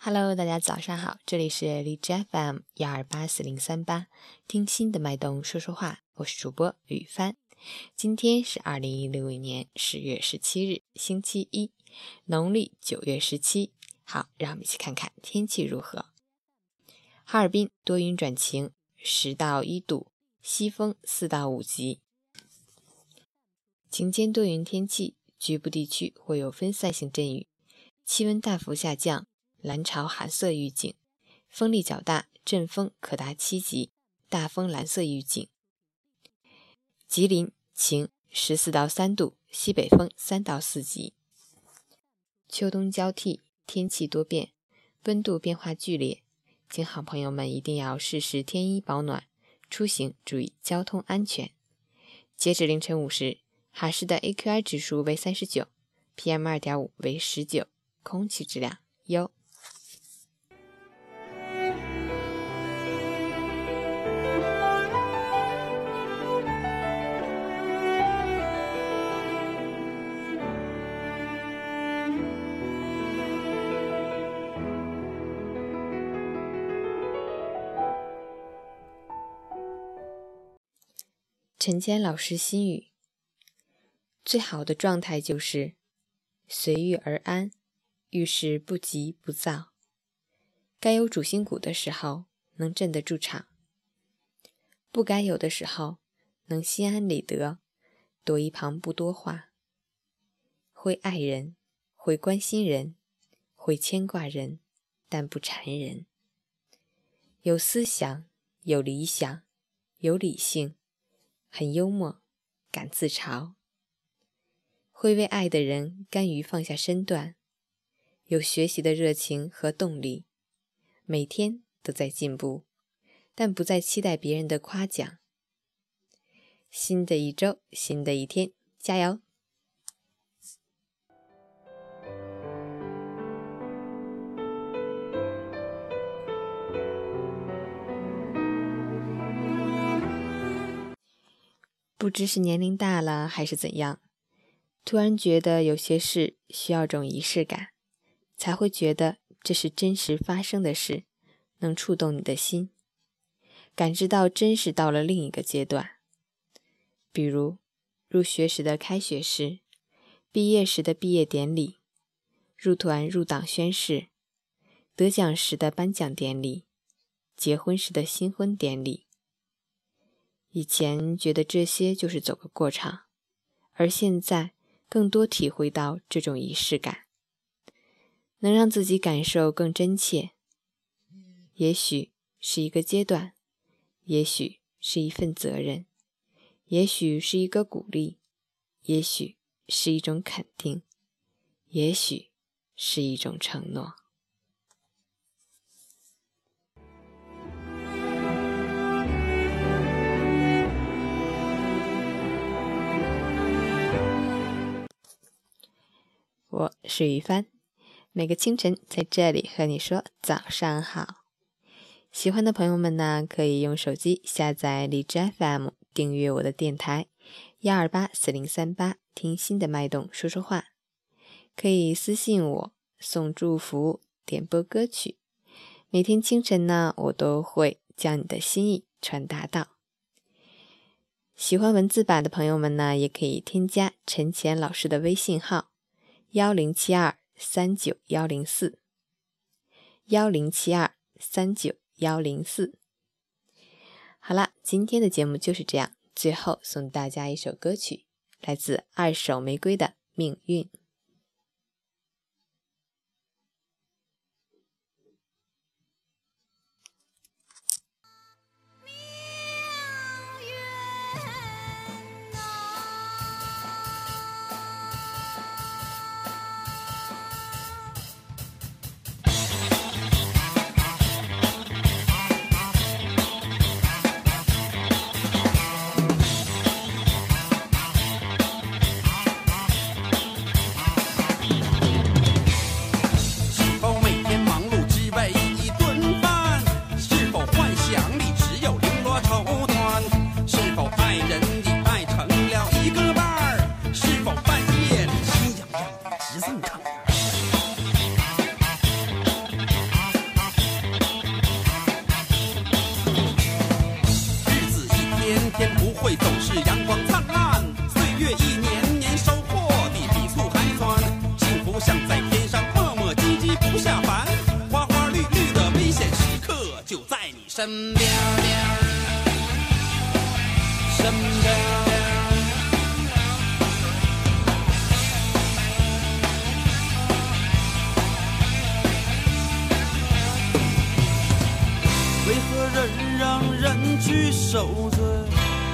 Hello，大家早上好，这里是荔枝 FM 幺二八四零三八，听心的脉动说说话，我是主播雨帆。今天是二零一六年十月十七日，星期一，农历九月十七。好，让我们一起看看天气如何。哈尔滨多云转晴，十到一度，西风四到五级。晴间多云天气，局部地区会有分散性阵雨，气温大幅下降。蓝潮寒色预警，风力较大，阵风可达七级，大风蓝色预警。吉林晴，十四到三度，西北风三到四级。秋冬交替，天气多变，温度变化剧烈，请好朋友们一定要适时添衣保暖，出行注意交通安全。截止凌晨五时，哈市的 AQI 指数为三十九，PM 二点五为十九，空气质量优。陈坚老师心语：最好的状态就是随遇而安，遇事不急不躁。该有主心骨的时候，能镇得住场；不该有的时候，能心安理得，躲一旁不多话。会爱人，会关心人，会牵挂人，但不缠人。有思想，有理想，有理性。很幽默，敢自嘲，会为爱的人甘于放下身段，有学习的热情和动力，每天都在进步，但不再期待别人的夸奖。新的一周，新的一天，加油！不知是年龄大了还是怎样，突然觉得有些事需要种仪式感，才会觉得这是真实发生的事，能触动你的心，感知到真实到了另一个阶段。比如入学时的开学式，毕业时的毕业典礼，入团入党宣誓，得奖时的颁奖典礼，结婚时的新婚典礼。以前觉得这些就是走个过场，而现在更多体会到这种仪式感，能让自己感受更真切。也许是一个阶段，也许是一份责任，也许是一个鼓励，也许是一种肯定，也许是一种承诺。我是于帆，每个清晨在这里和你说早上好。喜欢的朋友们呢，可以用手机下载荔枝 FM，订阅我的电台幺二八四零三八，听新的脉动说说话。可以私信我送祝福、点播歌曲。每天清晨呢，我都会将你的心意传达到。喜欢文字版的朋友们呢，也可以添加陈乾老师的微信号。幺零七二三九幺零四，幺零七二三九幺零四。好了，今天的节目就是这样。最后送大家一首歌曲，来自二手玫瑰的《命运》。是阳光灿烂，岁月一年年收获的比醋还酸。幸福像在天上磨磨唧唧不下凡，花花绿绿的危险时刻就在你身边身边。为何人让人去受罪？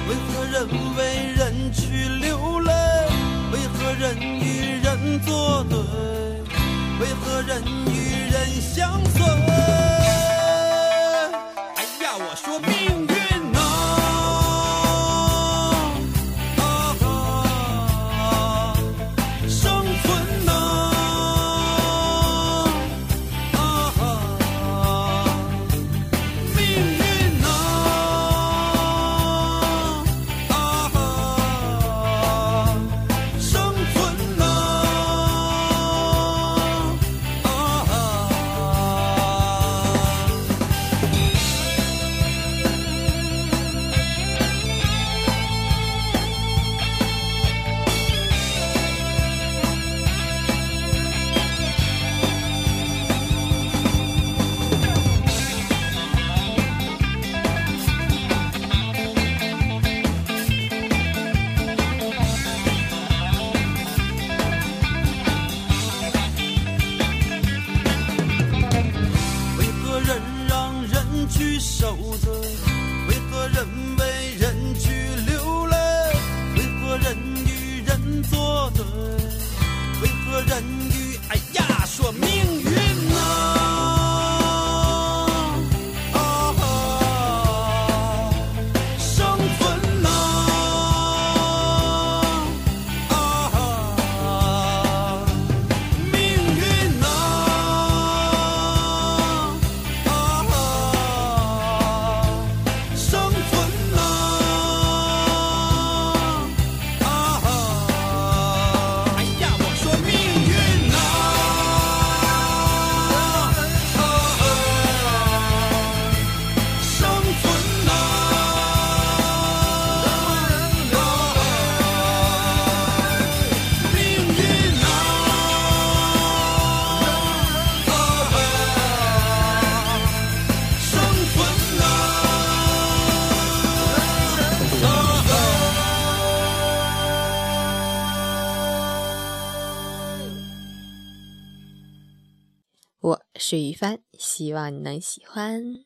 为何人为人去流泪？为何人与人作对？为何人与去受罪？为何人为人去流泪？为何人与人作对？为何人与哎呀说命运是一番，希望你能喜欢。